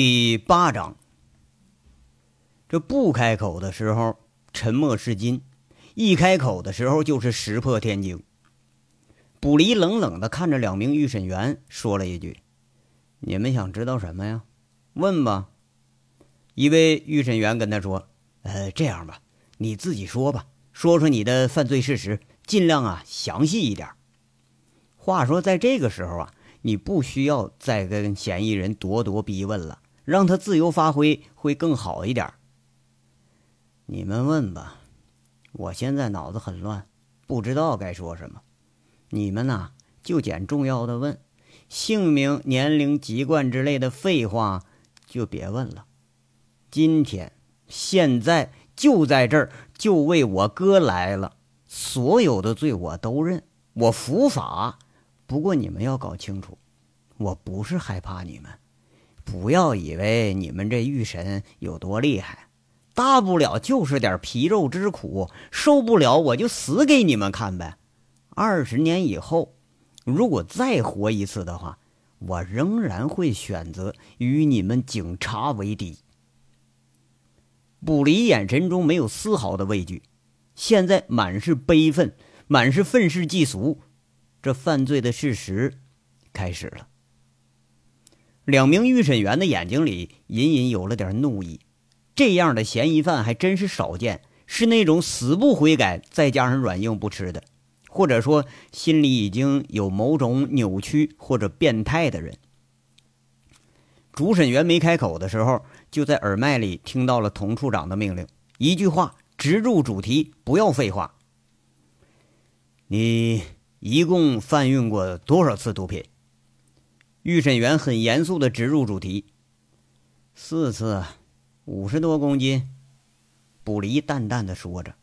第八章，这不开口的时候沉默是金，一开口的时候就是石破天惊。卜离冷冷的看着两名预审员，说了一句：“你们想知道什么呀？问吧。”一位预审员跟他说：“呃，这样吧，你自己说吧，说说你的犯罪事实，尽量啊详细一点。”话说，在这个时候啊，你不需要再跟嫌疑人咄咄逼问了。让他自由发挥会更好一点。你们问吧，我现在脑子很乱，不知道该说什么。你们呐，就捡重要的问，姓名、年龄、籍贯之类的废话就别问了。今天、现在就在这儿，就为我哥来了。所有的罪我都认，我伏法。不过你们要搞清楚，我不是害怕你们。不要以为你们这御神有多厉害，大不了就是点皮肉之苦，受不了我就死给你们看呗。二十年以后，如果再活一次的话，我仍然会选择与你们警察为敌。卜离眼神中没有丝毫的畏惧，现在满是悲愤，满是愤世嫉俗。这犯罪的事实开始了。两名预审员的眼睛里隐隐有了点怒意，这样的嫌疑犯还真是少见，是那种死不悔改，再加上软硬不吃的，或者说心里已经有某种扭曲或者变态的人。主审员没开口的时候，就在耳麦里听到了童处长的命令，一句话直入主题，不要废话。你一共贩运过多少次毒品？预审员很严肃的直入主题：“四次，五十多公斤。”卜离淡淡的说着，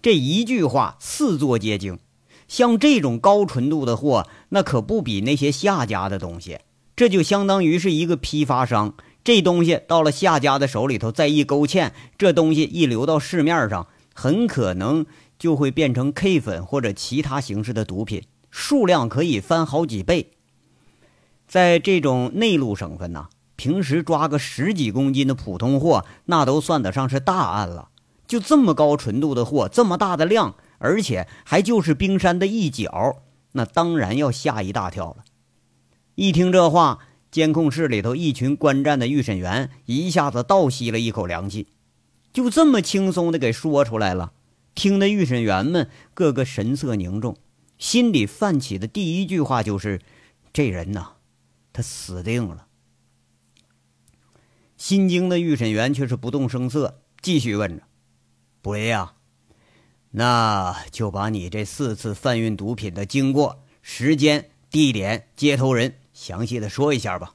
这一句话四座皆惊。像这种高纯度的货，那可不比那些下家的东西。这就相当于是一个批发商，这东西到了下家的手里头，再一勾芡，这东西一流到市面上，很可能就会变成 K 粉或者其他形式的毒品，数量可以翻好几倍。在这种内陆省份呐，平时抓个十几公斤的普通货，那都算得上是大案了。就这么高纯度的货，这么大的量，而且还就是冰山的一角，那当然要吓一大跳了。一听这话，监控室里头一群观战的预审员一下子倒吸了一口凉气，就这么轻松的给说出来了。听的预审员们个个神色凝重，心里泛起的第一句话就是：“这人呐。”他死定了。心惊的预审员却是不动声色，继续问着：“卜离呀，那就把你这四次贩运毒品的经过、时间、地点、接头人详细的说一下吧。”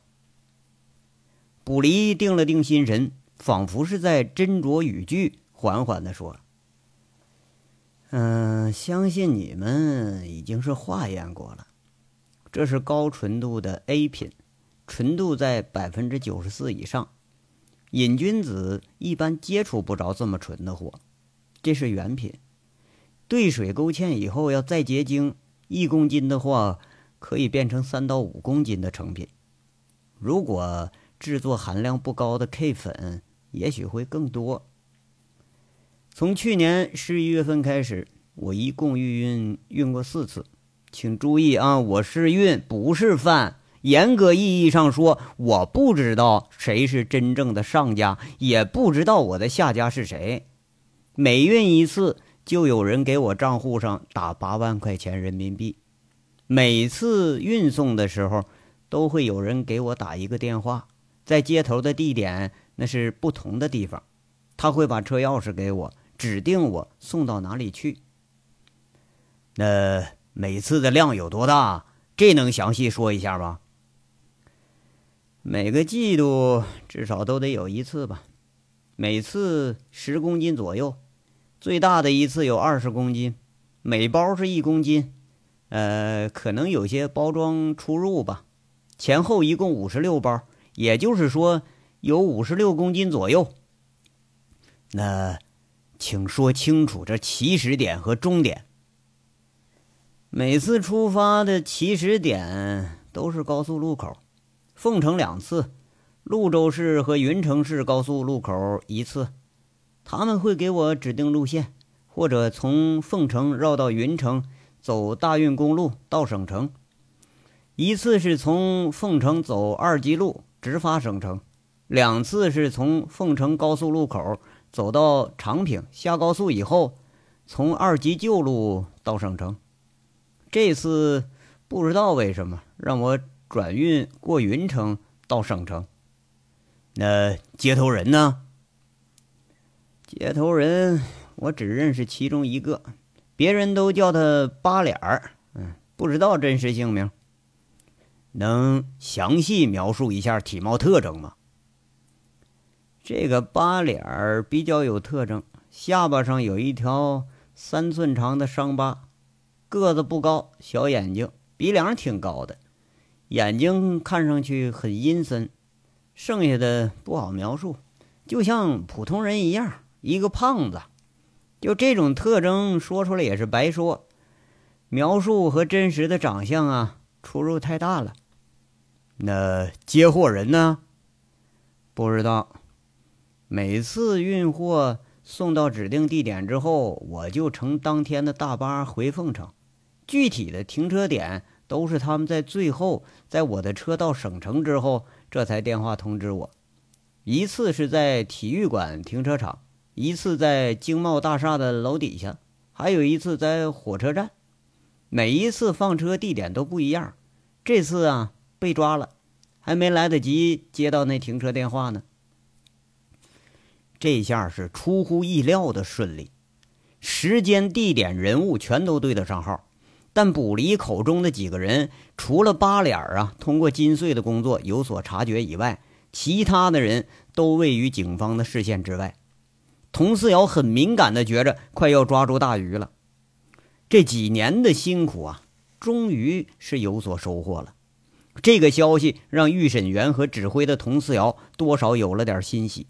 卜离定了定心神，仿佛是在斟酌语句，缓缓的说：“嗯，相信你们已经是化验过了。”这是高纯度的 A 品，纯度在百分之九十四以上。瘾君子一般接触不着这么纯的货。这是原品，兑水勾芡以后要再结晶，一公斤的话可以变成三到五公斤的成品。如果制作含量不高的 K 粉，也许会更多。从去年十一月份开始，我一共运运运过四次。请注意啊，我是运，不是贩。严格意义上说，我不知道谁是真正的上家，也不知道我的下家是谁。每运一次，就有人给我账户上打八万块钱人民币。每次运送的时候，都会有人给我打一个电话，在接头的地点那是不同的地方，他会把车钥匙给我，指定我送到哪里去。那。每次的量有多大？这能详细说一下吗？每个季度至少都得有一次吧，每次十公斤左右，最大的一次有二十公斤，每包是一公斤，呃，可能有些包装出入吧。前后一共五十六包，也就是说有五十六公斤左右。那，请说清楚这起始点和终点。每次出发的起始点都是高速路口，凤城两次，潞州市和云城市高速路口一次，他们会给我指定路线，或者从凤城绕到云城，走大运公路到省城。一次是从凤城走二级路直发省城，两次是从凤城高速路口走到长平下高速以后，从二级旧路到省城。这次不知道为什么让我转运过云城到省城。那接头人呢？接头人，我只认识其中一个，别人都叫他八脸儿。嗯，不知道真实姓名。能详细描述一下体貌特征吗？这个八脸儿比较有特征，下巴上有一条三寸长的伤疤，个子不高，小眼睛，鼻梁挺高的，眼睛看上去很阴森。剩下的不好描述，就像普通人一样，一个胖子。就这种特征说出来也是白说，描述和真实的长相啊出入太大了。那接货人呢？不知道。每次运货送到指定地点之后，我就乘当天的大巴回凤城，具体的停车点都是他们在最后，在我的车到省城之后。这才电话通知我，一次是在体育馆停车场，一次在经贸大厦的楼底下，还有一次在火车站。每一次放车地点都不一样。这次啊被抓了，还没来得及接到那停车电话呢。这下是出乎意料的顺利，时间、地点、人物全都对得上号。但卜离口中的几个人，除了八脸啊通过金穗的工作有所察觉以外，其他的人都位于警方的视线之外。佟思瑶很敏感的觉着快要抓住大鱼了，这几年的辛苦啊，终于是有所收获了。这个消息让预审员和指挥的佟思瑶多少有了点欣喜。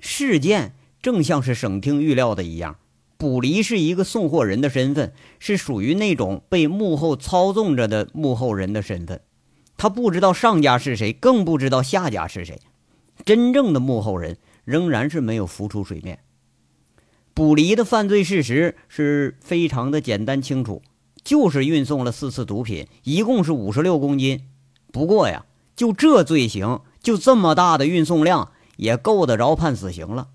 事件正像是省厅预料的一样。卜离是一个送货人的身份，是属于那种被幕后操纵着的幕后人的身份。他不知道上家是谁，更不知道下家是谁。真正的幕后人仍然是没有浮出水面。卜离的犯罪事实是非常的简单清楚，就是运送了四次毒品，一共是五十六公斤。不过呀，就这罪行，就这么大的运送量，也够得着判死刑了。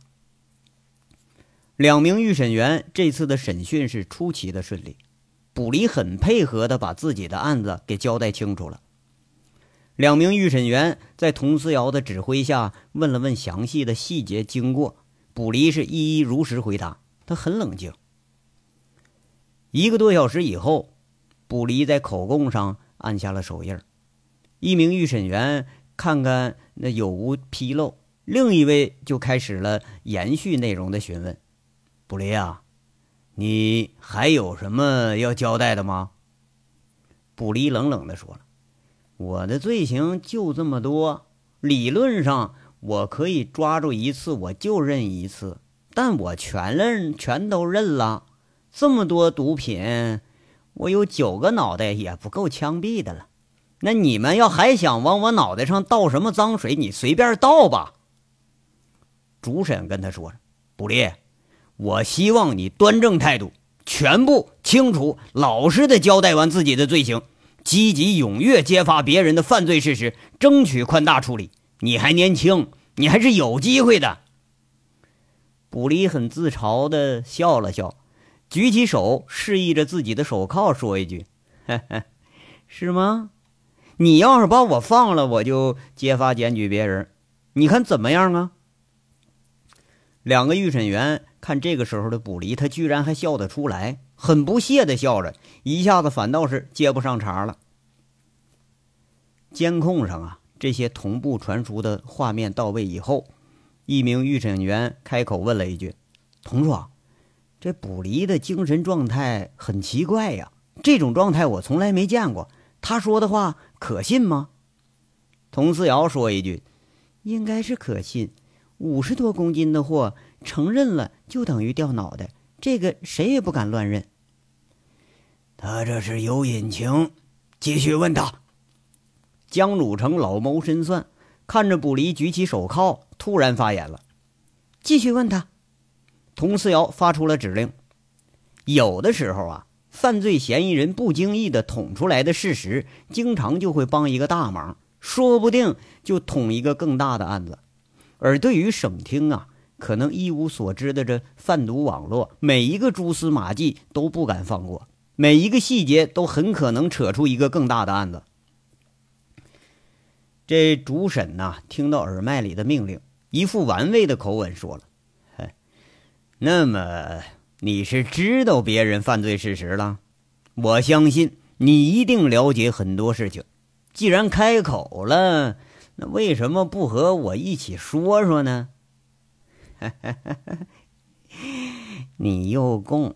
两名预审员这次的审讯是出奇的顺利，卜离很配合的把自己的案子给交代清楚了。两名预审员在佟思瑶的指挥下问了问详细的细节经过，卜离是一一如实回答，他很冷静。一个多小时以后，卜离在口供上按下了手印一名预审员看看那有无纰漏，另一位就开始了延续内容的询问。卜离啊，你还有什么要交代的吗？卜离冷冷的说了：“我的罪行就这么多，理论上我可以抓住一次我就认一次，但我全认，全都认了。这么多毒品，我有九个脑袋也不够枪毙的了。那你们要还想往我脑袋上倒什么脏水，你随便倒吧。”主审跟他说：“卜离。”我希望你端正态度，全部清楚、老实的交代完自己的罪行，积极踊跃揭发别人的犯罪事实，争取宽大处理。你还年轻，你还是有机会的。卜离很自嘲的笑了笑，举起手示意着自己的手铐，说一句：“ 是吗？你要是把我放了，我就揭发检举别人，你看怎么样啊？”两个预审员。看这个时候的卜离，他居然还笑得出来，很不屑的笑着，一下子反倒是接不上茬了。监控上啊，这些同步传输的画面到位以后，一名预审员开口问了一句：“童叔，这卜离的精神状态很奇怪呀，这种状态我从来没见过，他说的话可信吗？”童思瑶说一句：“应该是可信，五十多公斤的货。”承认了就等于掉脑袋，这个谁也不敢乱认。他这是有隐情，继续问他。江汝成老谋深算，看着卜离举起手铐，突然发言了：“继续问他。”佟思瑶发出了指令。有的时候啊，犯罪嫌疑人不经意的捅出来的事实，经常就会帮一个大忙，说不定就捅一个更大的案子。而对于省厅啊，可能一无所知的这贩毒网络，每一个蛛丝马迹都不敢放过，每一个细节都很可能扯出一个更大的案子。这主审呐，听到耳麦里的命令，一副玩味的口吻说了：“嘿，那么。”你是知道别人犯罪事实了，我相信你一定了解很多事情。既然开口了，那为什么不和我一起说说呢？你又供。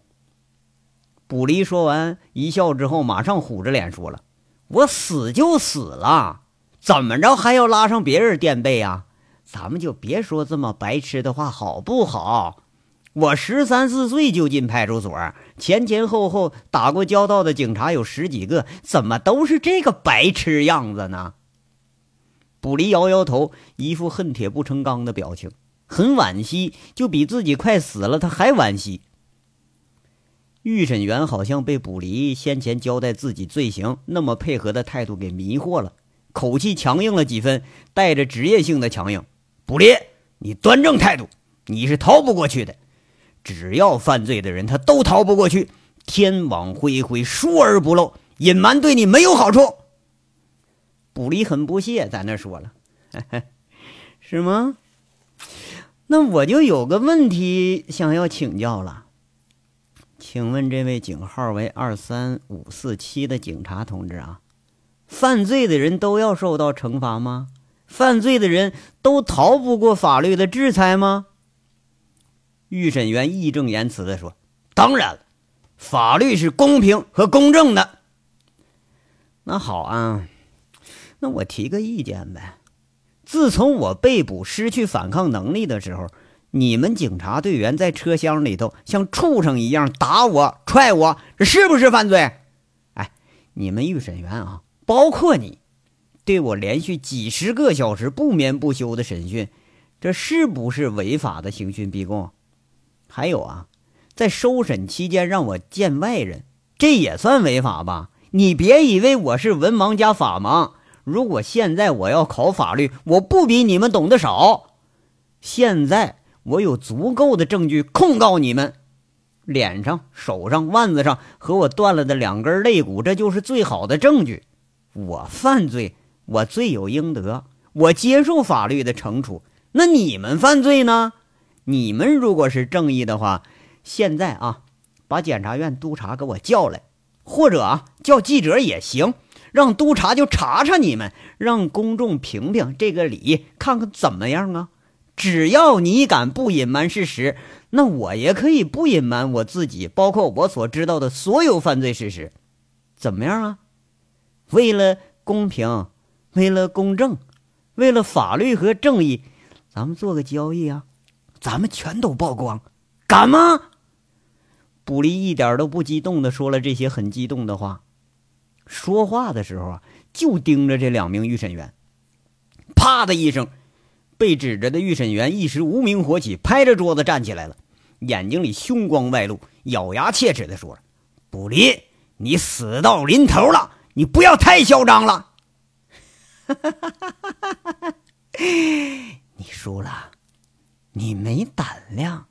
卜离说完一笑之后，马上虎着脸说了：“我死就死了，怎么着还要拉上别人垫背啊？咱们就别说这么白痴的话，好不好？”我十三四岁就进派出所，前前后后打过交道的警察有十几个，怎么都是这个白痴样子呢？卜离摇摇头，一副恨铁不成钢的表情，很惋惜，就比自己快死了他还惋惜。预审员好像被卜离先前交代自己罪行那么配合的态度给迷惑了，口气强硬了几分，带着职业性的强硬。卜离，你端正态度，你是逃不过去的。只要犯罪的人，他都逃不过去。天网恢恢，疏而不漏，隐瞒对你没有好处。卜离很不屑，在那说了：“是吗？那我就有个问题想要请教了。请问这位警号为二三五四七的警察同志啊，犯罪的人都要受到惩罚吗？犯罪的人都逃不过法律的制裁吗？”预审员义正言辞地说：“当然了，法律是公平和公正的。那好啊，那我提个意见呗。自从我被捕、失去反抗能力的时候，你们警察队员在车厢里头像畜生一样打我、踹我，这是不是犯罪？哎，你们预审员啊，包括你，对我连续几十个小时不眠不休的审讯，这是不是违法的刑讯逼供？”还有啊，在收审期间让我见外人，这也算违法吧？你别以为我是文盲加法盲。如果现在我要考法律，我不比你们懂得少。现在我有足够的证据控告你们，脸上、手上、腕子上和我断了的两根肋骨，这就是最好的证据。我犯罪，我罪有应得，我接受法律的惩处。那你们犯罪呢？你们如果是正义的话，现在啊，把检察院督察给我叫来，或者啊叫记者也行，让督察就查查你们，让公众评评这个理，看看怎么样啊？只要你敢不隐瞒事实，那我也可以不隐瞒我自己，包括我所知道的所有犯罪事实，怎么样啊？为了公平，为了公正，为了法律和正义，咱们做个交易啊！咱们全都曝光，敢吗？卜离一点都不激动的说了这些很激动的话，说话的时候啊，就盯着这两名预审员。啪的一声，被指着的预审员一时无名火起，拍着桌子站起来了，眼睛里凶光外露，咬牙切齿的说：“卜离，你死到临头了，你不要太嚣张了。” 你输了。你没胆量！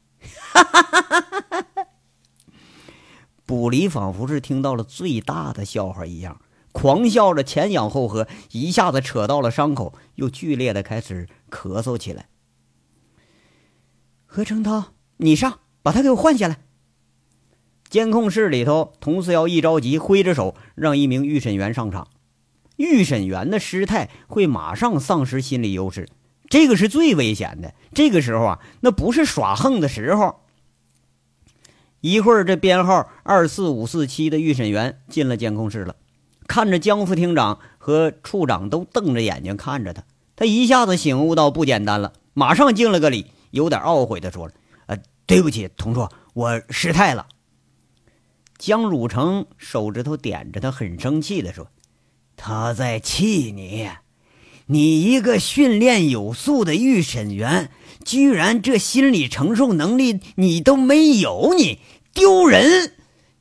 卜离仿佛是听到了最大的笑话一样，狂笑着前仰后合，一下子扯到了伤口，又剧烈的开始咳嗽起来。何成涛，你上，把他给我换下来。监控室里头，佟思瑶一着急，挥着手让一名预审员上场。预审员的失态会马上丧失心理优势。这个是最危险的。这个时候啊，那不是耍横的时候。一会儿，这编号二四五四七的预审员进了监控室了，看着江副厅长和处长都瞪着眼睛看着他，他一下子醒悟到不简单了，马上敬了个礼，有点懊悔的说了：“呃，对不起，同处，我失态了。”江汝成手指头点着他，很生气的说：“他在气你。”你一个训练有素的预审员，居然这心理承受能力你都没有，你丢人！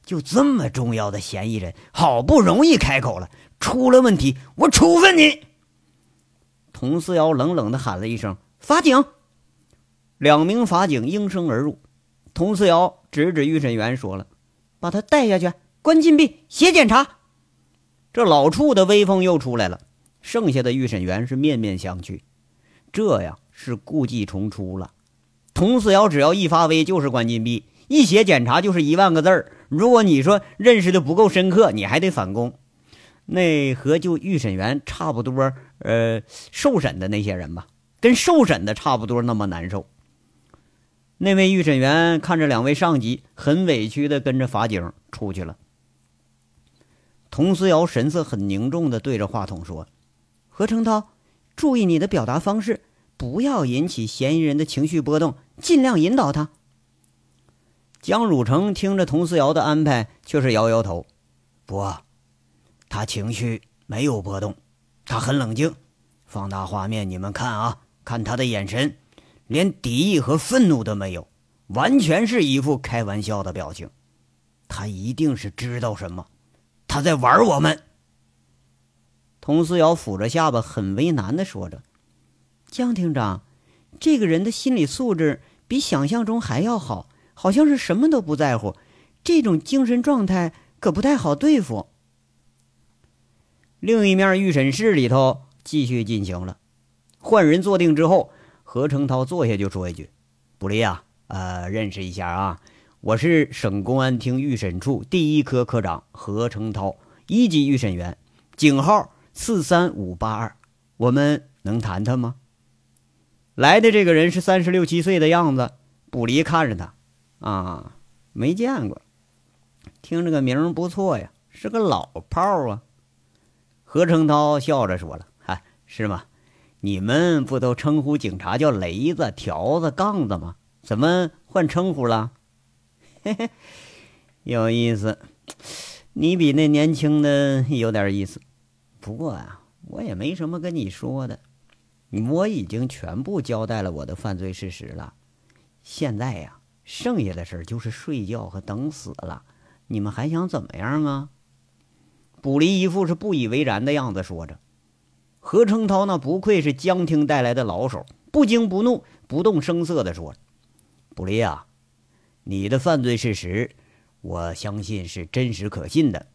就这么重要的嫌疑人，好不容易开口了，出了问题，我处分你！佟思瑶冷冷的喊了一声：“法警！”两名法警应声而入。佟思瑶指指预审员，说了：“把他带下去，关禁闭，写检查。”这老处的威风又出来了。剩下的预审员是面面相觑，这呀是故技重出了。佟思瑶只要一发威，就是关禁闭；一写检查，就是一万个字儿。如果你说认识的不够深刻，你还得反攻。那和就预审员差不多，呃，受审的那些人吧，跟受审的差不多那么难受。那位预审员看着两位上级，很委屈的跟着法警出去了。佟思瑶神色很凝重的对着话筒说。何成涛，注意你的表达方式，不要引起嫌疑人的情绪波动，尽量引导他。江汝成听着佟思瑶的安排，却是摇摇头：“不，他情绪没有波动，他很冷静。放大画面，你们看啊，看他的眼神，连敌意和愤怒都没有，完全是一副开玩笑的表情。他一定是知道什么，他在玩我们。”佟思瑶抚着下巴，很为难的说着：“江厅长，这个人的心理素质比想象中还要好，好像是什么都不在乎。这种精神状态可不太好对付。”另一面预审室里头继续进行了，换人坐定之后，何成涛坐下就说一句：“不离啊，呃，认识一下啊，我是省公安厅预审处第一科科长何成涛，一级预审员，警号。”四三五八二，我们能谈谈吗？来的这个人是三十六七岁的样子，卜离看着他，啊，没见过，听这个名儿不错呀，是个老炮儿啊。何成涛笑着说了：“嗨，是吗？你们不都称呼警察叫雷子、条子、杠子吗？怎么换称呼了？嘿嘿，有意思，你比那年轻的有点意思。”不过啊，我也没什么跟你说的，我已经全部交代了我的犯罪事实了。现在呀，剩下的事就是睡觉和等死了。你们还想怎么样啊？卜离一副是不以为然的样子说着。何成涛那不愧是江厅带来的老手，不惊不怒，不动声色的说：“卜离啊，你的犯罪事实，我相信是真实可信的，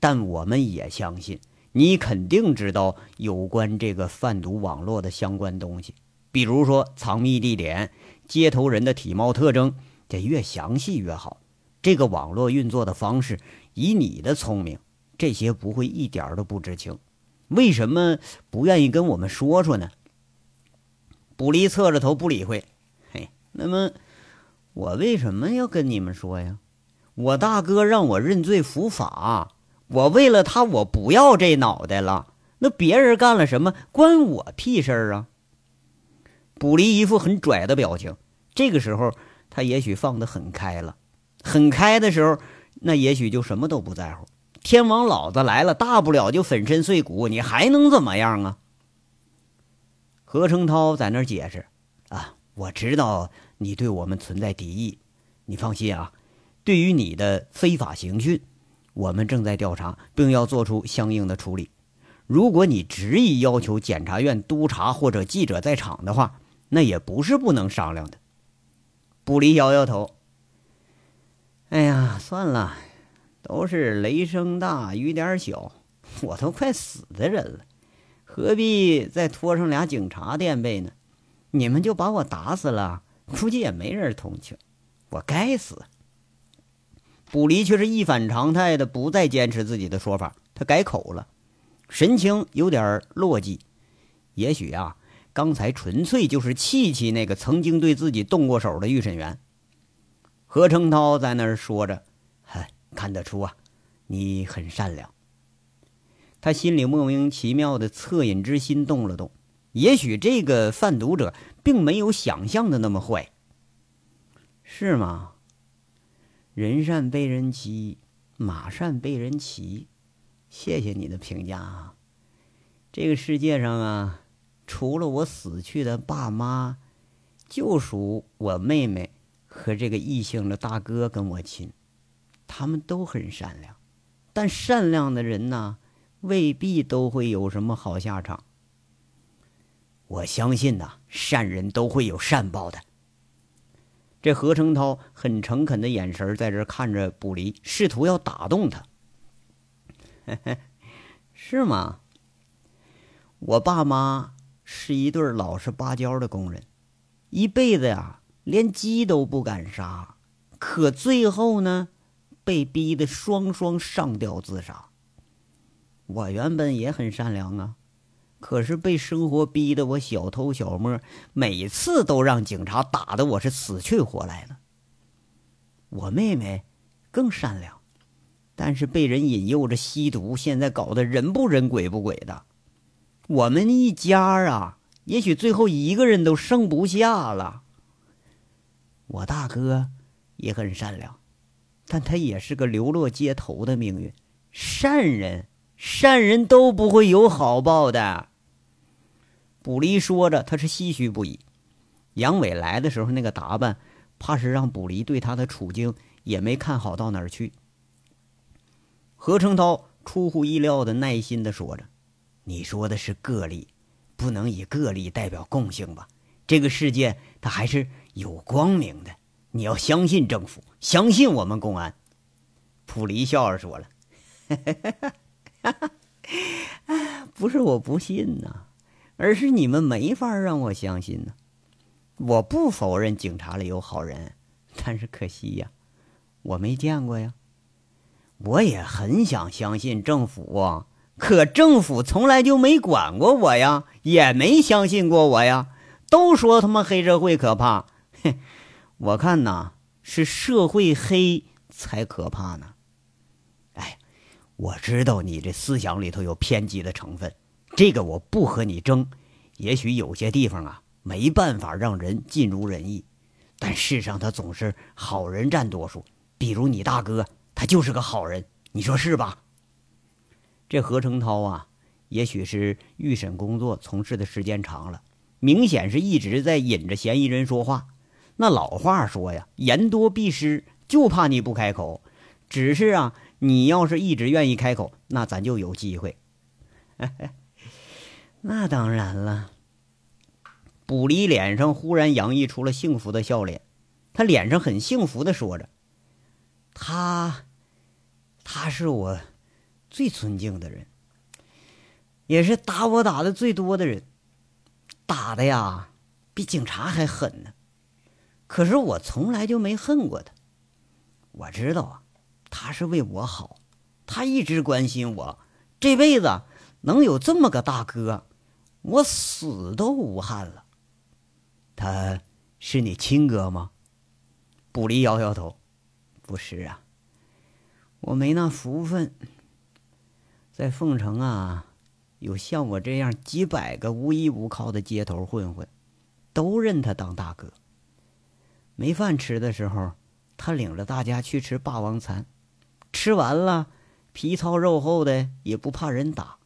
但我们也相信。”你肯定知道有关这个贩毒网络的相关东西，比如说藏匿地点、接头人的体貌特征，这越详细越好。这个网络运作的方式，以你的聪明，这些不会一点都不知情。为什么不愿意跟我们说说呢？卜离侧着头不理会。嘿，那么我为什么要跟你们说呀？我大哥让我认罪伏法。我为了他，我不要这脑袋了。那别人干了什么，关我屁事儿啊！卜离一副很拽的表情。这个时候，他也许放得很开了，很开的时候，那也许就什么都不在乎。天王老子来了，大不了就粉身碎骨，你还能怎么样啊？何成涛在那儿解释：“啊，我知道你对我们存在敌意，你放心啊。对于你的非法刑讯。”我们正在调查，并要做出相应的处理。如果你执意要求检察院督察或者记者在场的话，那也不是不能商量的。布里摇摇头：“哎呀，算了，都是雷声大雨点小，我都快死的人了，何必再拖上俩警察垫背呢？你们就把我打死了，估计也没人同情我，该死。”卜离却是一反常态的，不再坚持自己的说法。他改口了，神情有点落寂。也许啊，刚才纯粹就是气气那个曾经对自己动过手的预审员。何成涛在那儿说着：“嗨，看得出啊，你很善良。”他心里莫名其妙的恻隐之心动了动。也许这个贩毒者并没有想象的那么坏，是吗？人善被人欺，马善被人骑。谢谢你的评价啊！这个世界上啊，除了我死去的爸妈，就属我妹妹和这个异性的大哥跟我亲。他们都很善良，但善良的人呢，未必都会有什么好下场。我相信呐，善人都会有善报的。这何成涛很诚恳的眼神在这看着卜离，试图要打动他。是吗？我爸妈是一对老实巴交的工人，一辈子呀，连鸡都不敢杀，可最后呢，被逼得双双上吊自杀。我原本也很善良啊。可是被生活逼得我小偷小摸，每次都让警察打的我是死去活来的。我妹妹更善良，但是被人引诱着吸毒，现在搞得人不人鬼不鬼的。我们一家啊，也许最后一个人都剩不下了。我大哥也很善良，但他也是个流落街头的命运。善人，善人都不会有好报的。卜离说着，他是唏嘘不已。杨伟来的时候那个打扮，怕是让卜离对他的处境也没看好到哪儿去。何成涛出乎意料的耐心的说着：“你说的是个例，不能以个例代表共性吧？这个世界它还是有光明的，你要相信政府，相信我们公安。”卜离笑着说了：“ 不是我不信呐。”而是你们没法让我相信呢。我不否认警察里有好人，但是可惜呀，我没见过呀。我也很想相信政府啊，可政府从来就没管过我呀，也没相信过我呀。都说他妈黑社会可怕，哼，我看呐是社会黑才可怕呢。我知道你这思想里头有偏激的成分。这个我不和你争，也许有些地方啊没办法让人尽如人意，但世上他总是好人占多数。比如你大哥，他就是个好人，你说是吧？这何成涛啊，也许是预审工作从事的时间长了，明显是一直在引着嫌疑人说话。那老话说呀，言多必失，就怕你不开口。只是啊，你要是一直愿意开口，那咱就有机会。那当然了。卜离脸上忽然洋溢出了幸福的笑脸，他脸上很幸福的说着：“他，他是我最尊敬的人，也是打我打的最多的人，打的呀比警察还狠呢。可是我从来就没恨过他。我知道啊，他是为我好，他一直关心我，这辈子能有这么个大哥。”我死都无憾了。他是你亲哥吗？卜离摇摇头，不是啊，我没那福分。在凤城啊，有像我这样几百个无依无靠的街头混混，都认他当大哥。没饭吃的时候，他领着大家去吃霸王餐，吃完了皮糙肉厚的，也不怕人打。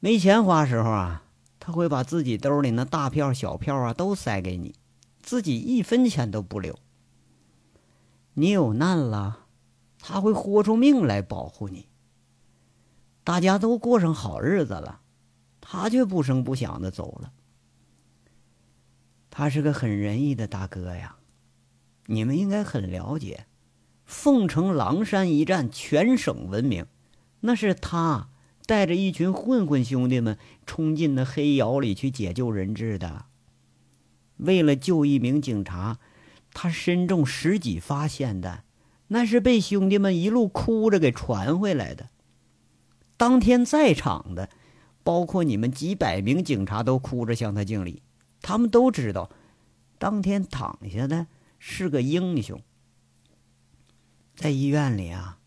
没钱花时候啊，他会把自己兜里那大票小票啊都塞给你，自己一分钱都不留。你有难了，他会豁出命来保护你。大家都过上好日子了，他却不声不响的走了。他是个很仁义的大哥呀，你们应该很了解，凤城狼山一战全省闻名，那是他。带着一群混混兄弟们冲进那黑窑里去解救人质的。为了救一名警察，他身中十几发霰弹，那是被兄弟们一路哭着给传回来的。当天在场的，包括你们几百名警察，都哭着向他敬礼。他们都知道，当天躺下的是个英雄。在医院里啊。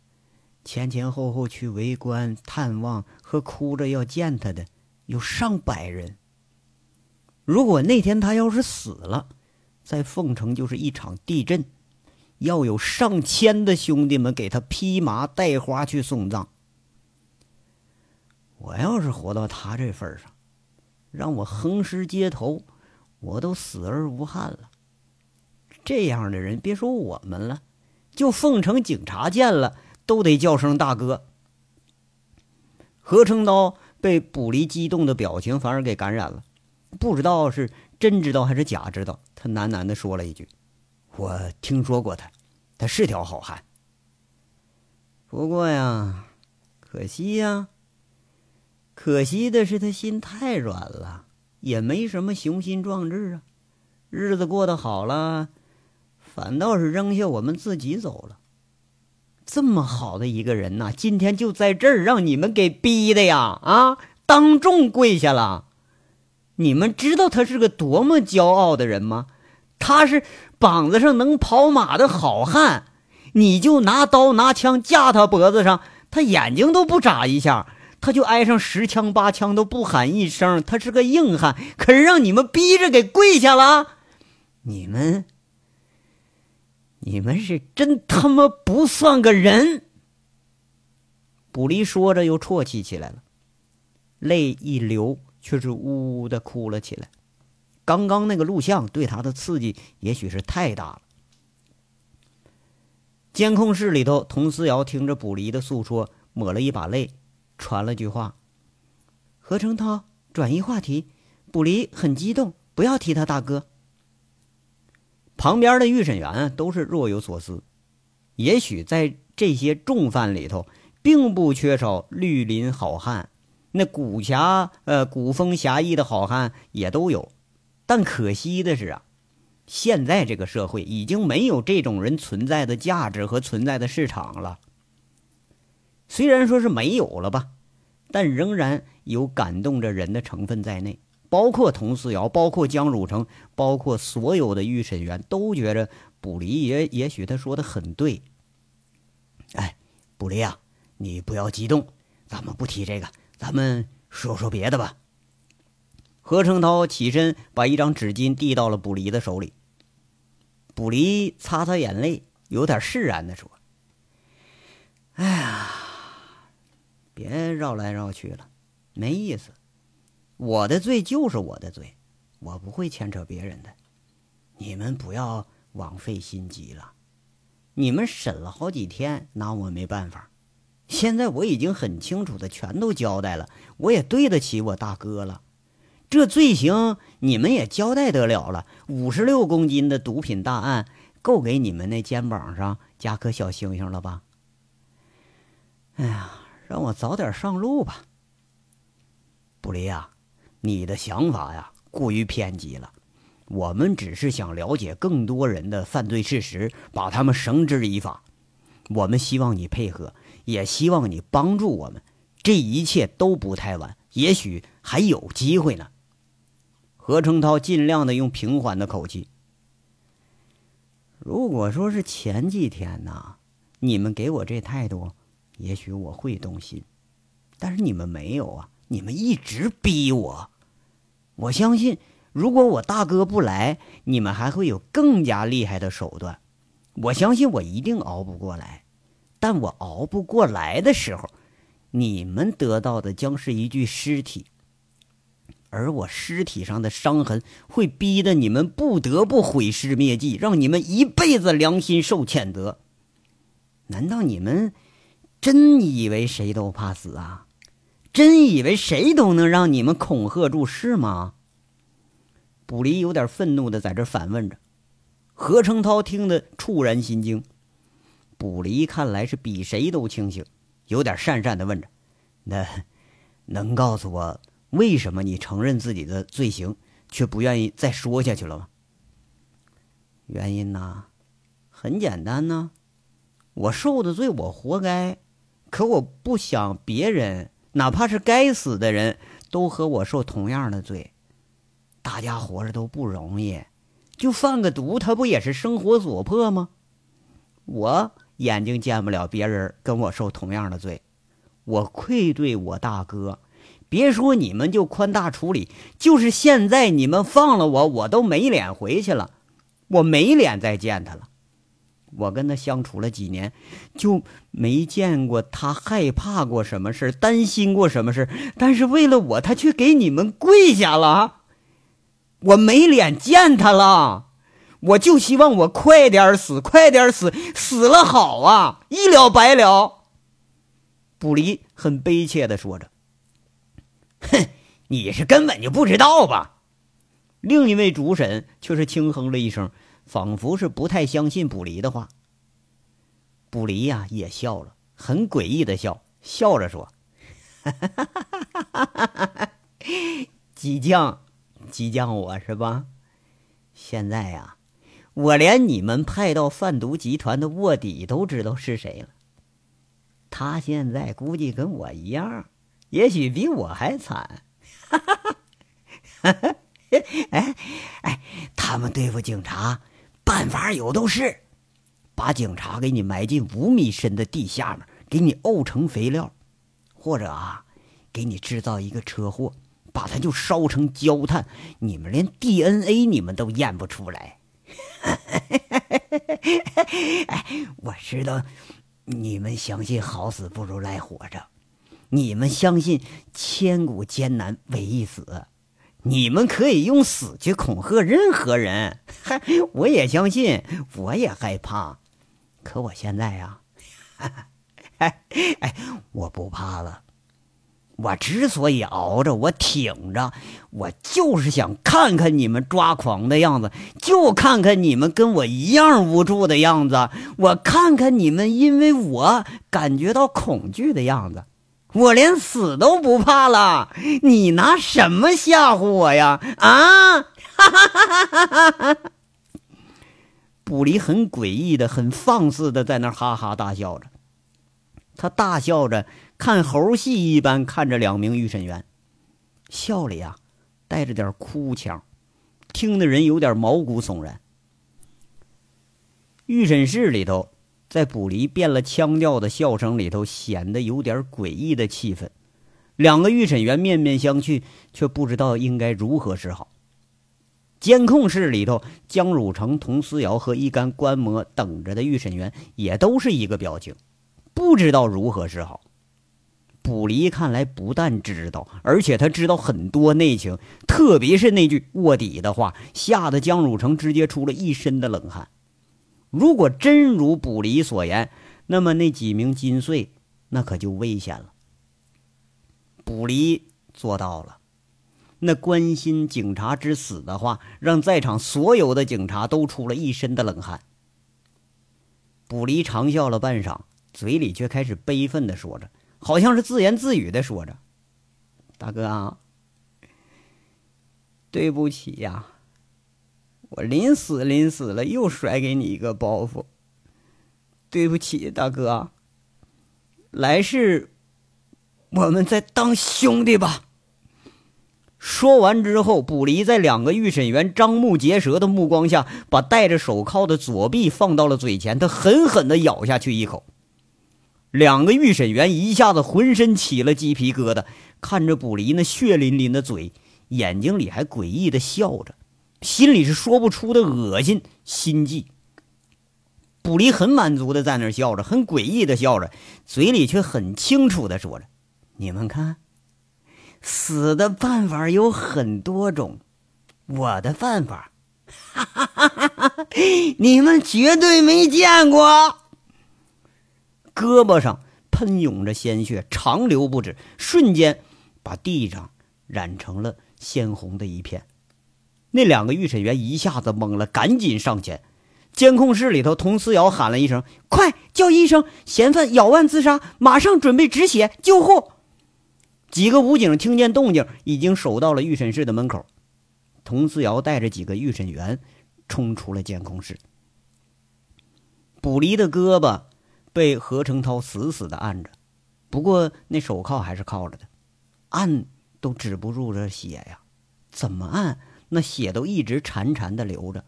前前后后去围观、探望和哭着要见他的有上百人。如果那天他要是死了，在凤城就是一场地震，要有上千的兄弟们给他披麻戴花去送葬。我要是活到他这份上，让我横尸街头，我都死而无憾了。这样的人，别说我们了，就奉城警察见了都得叫声大哥。何成刀被卜离激动的表情反而给感染了，不知道是真知道还是假知道，他喃喃的说了一句：“我听说过他，他是条好汉。不过呀，可惜呀，可惜的是他心太软了，也没什么雄心壮志啊，日子过得好了。”反倒是扔下我们自己走了。这么好的一个人呐，今天就在这儿让你们给逼的呀！啊，当众跪下了。你们知道他是个多么骄傲的人吗？他是膀子上能跑马的好汉，你就拿刀拿枪架他脖子上，他眼睛都不眨一下，他就挨上十枪八枪都不喊一声。他是个硬汉，可是让你们逼着给跪下了，你们。你们是真他妈不算个人！卜离说着又啜泣起来了，泪一流，却是呜呜的哭了起来。刚刚那个录像对他的刺激也许是太大了。监控室里头，佟思瑶听着卜离的诉说，抹了一把泪，传了句话：“何成涛，转移话题。卜离很激动，不要提他大哥。”旁边的预审员都是若有所思，也许在这些重犯里头，并不缺少绿林好汉，那古侠呃古风侠义的好汉也都有，但可惜的是啊，现在这个社会已经没有这种人存在的价值和存在的市场了。虽然说是没有了吧，但仍然有感动着人的成分在内。包括佟思瑶，包括江汝成，包括所有的预审员都觉着卜离也也许他说的很对。哎，卜离啊，你不要激动，咱们不提这个，咱们说说别的吧。何成涛起身把一张纸巾递到了卜离的手里。卜离擦擦眼泪，有点释然的说：“哎呀，别绕来绕去了，没意思。”我的罪就是我的罪，我不会牵扯别人的。你们不要枉费心机了。你们审了好几天，拿我没办法。现在我已经很清楚的全都交代了，我也对得起我大哥了。这罪行你们也交代得了了。五十六公斤的毒品大案，够给你们那肩膀上加颗小星星了吧？哎呀，让我早点上路吧，布离啊！你的想法呀，过于偏激了。我们只是想了解更多人的犯罪事实，把他们绳之以法。我们希望你配合，也希望你帮助我们。这一切都不太晚，也许还有机会呢。何成涛尽量的用平缓的口气。如果说是前几天呢，你们给我这态度，也许我会动心。但是你们没有啊，你们一直逼我。我相信，如果我大哥不来，你们还会有更加厉害的手段。我相信我一定熬不过来，但我熬不过来的时候，你们得到的将是一具尸体，而我尸体上的伤痕会逼得你们不得不毁尸灭迹，让你们一辈子良心受谴责。难道你们真以为谁都怕死啊？真以为谁都能让你们恐吓住是吗？卜离有点愤怒的在这反问着。何成涛听得触然心惊。卜离看来是比谁都清醒，有点讪讪的问着：“那能告诉我为什么你承认自己的罪行，却不愿意再说下去了吗？”原因呢，很简单呢，我受的罪我活该，可我不想别人。哪怕是该死的人都和我受同样的罪，大家活着都不容易，就贩个毒，他不也是生活所迫吗？我眼睛见不了别人跟我受同样的罪，我愧对我大哥。别说你们就宽大处理，就是现在你们放了我，我都没脸回去了，我没脸再见他了。我跟他相处了几年，就没见过他害怕过什么事担心过什么事但是为了我，他却给你们跪下了。我没脸见他了，我就希望我快点死，快点死，死了好啊，一了百了。卜离很悲切的说着：“哼，你是根本就不知道吧？”另一位主审却是轻哼了一声。仿佛是不太相信卜离的话。卜离呀也笑了，很诡异的笑，笑着说：“ 激将，激将我是吧？现在呀，我连你们派到贩毒集团的卧底都知道是谁了。他现在估计跟我一样，也许比我还惨。哎哎，他们对付警察。”办法有都是，把警察给你埋进五米深的地下面，给你沤成肥料，或者啊，给你制造一个车祸，把它就烧成焦炭，你们连 DNA 你们都验不出来。哎，我知道你们相信好死不如赖活着，你们相信千古艰难唯一死。你们可以用死去恐吓任何人，嗨，我也相信，我也害怕，可我现在呀，哎哎，我不怕了。我之所以熬着，我挺着，我就是想看看你们抓狂的样子，就看看你们跟我一样无助的样子，我看看你们因为我感觉到恐惧的样子。我连死都不怕了，你拿什么吓唬我呀？啊！卜离很诡异的、很放肆的在那哈哈大笑着，他大笑着看猴戏一般看着两名预审员，笑里啊带着点哭腔，听的人有点毛骨悚然。预审室里头。在卜离变了腔调的笑声里头，显得有点诡异的气氛。两个预审员面面相觑，却不知道应该如何是好。监控室里头，江汝成、童思瑶和一干观摩等着的预审员也都是一个表情，不知道如何是好。卜离看来不但知道，而且他知道很多内情，特别是那句卧底的话，吓得江汝成直接出了一身的冷汗。如果真如卜离所言，那么那几名金穗那可就危险了。卜离做到了，那关心警察之死的话，让在场所有的警察都出了一身的冷汗。卜离长笑了半晌，嘴里却开始悲愤的说着，好像是自言自语的说着：“大哥啊，对不起呀。”我临死临死了，又甩给你一个包袱。对不起，大哥。来世，我们再当兄弟吧。说完之后，卜离在两个预审员张目结舌的目光下，把戴着手铐的左臂放到了嘴前，他狠狠的咬下去一口。两个预审员一下子浑身起了鸡皮疙瘩，看着卜离那血淋淋的嘴，眼睛里还诡异的笑着。心里是说不出的恶心心悸。卜离很满足的在那儿笑着，很诡异的笑着，嘴里却很清楚的说着：“你们看，死的办法有很多种，我的办法，哈哈哈哈哈，你们绝对没见过。”胳膊上喷涌着鲜血，长流不止，瞬间把地上染成了鲜红的一片。那两个预审员一下子懵了，赶紧上前。监控室里头，佟思瑶喊了一声：“快叫医生！嫌犯咬腕自杀，马上准备止血救护。”几个武警听见动静，已经守到了预审室的门口。佟思瑶带着几个预审员冲出了监控室。卜离的胳膊被何成涛死死的按着，不过那手铐还是铐着的，按都止不住这血呀，怎么按？那血都一直潺潺的流着，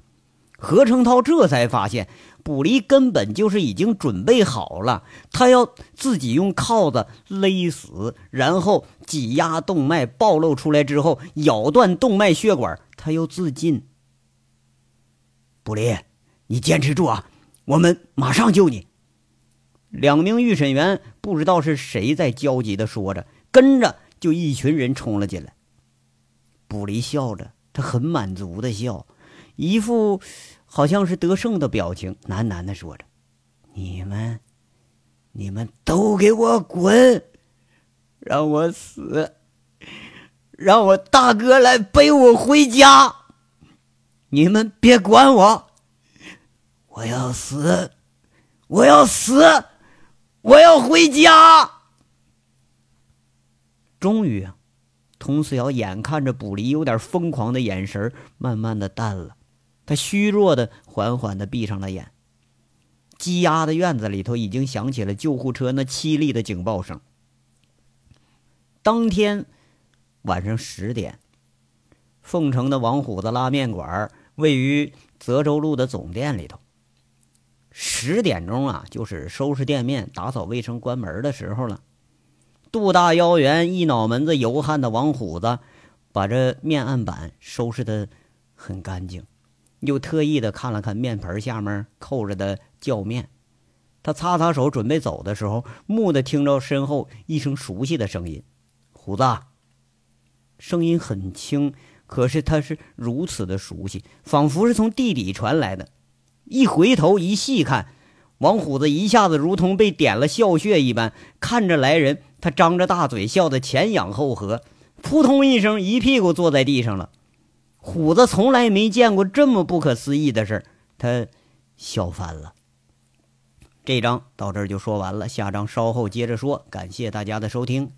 何成涛这才发现，卜离根本就是已经准备好了，他要自己用铐子勒死，然后挤压动脉暴露出来之后，咬断动脉血管，他又自尽。卜离，你坚持住啊！我们马上救你。两名预审员不知道是谁在焦急的说着，跟着就一群人冲了进来。卜离笑着，很满足的笑，一副好像是得胜的表情，喃喃的说着：“你们，你们都给我滚，让我死，让我大哥来背我回家。你们别管我，我要死，我要死。”我要回家。终于，佟思瑶眼看着卜离有点疯狂的眼神慢慢的淡了，他虚弱的缓缓的闭上了眼。积压的院子里头已经响起了救护车那凄厉的警报声。当天晚上十点，凤城的王虎子拉面馆位于泽州路的总店里头。十点钟啊，就是收拾店面、打扫卫生、关门的时候了。肚大腰圆、一脑门子油汗的王虎子，把这面案板收拾的很干净，又特意的看了看面盆下面扣着的酵面。他擦擦手，准备走的时候，蓦地听着身后一声熟悉的声音：“虎子。”声音很轻，可是他是如此的熟悉，仿佛是从地底传来的。一回头一细看，王虎子一下子如同被点了笑穴一般，看着来人，他张着大嘴笑得前仰后合，扑通一声一屁股坐在地上了。虎子从来没见过这么不可思议的事他笑翻了。这章到这儿就说完了，下章稍后接着说。感谢大家的收听。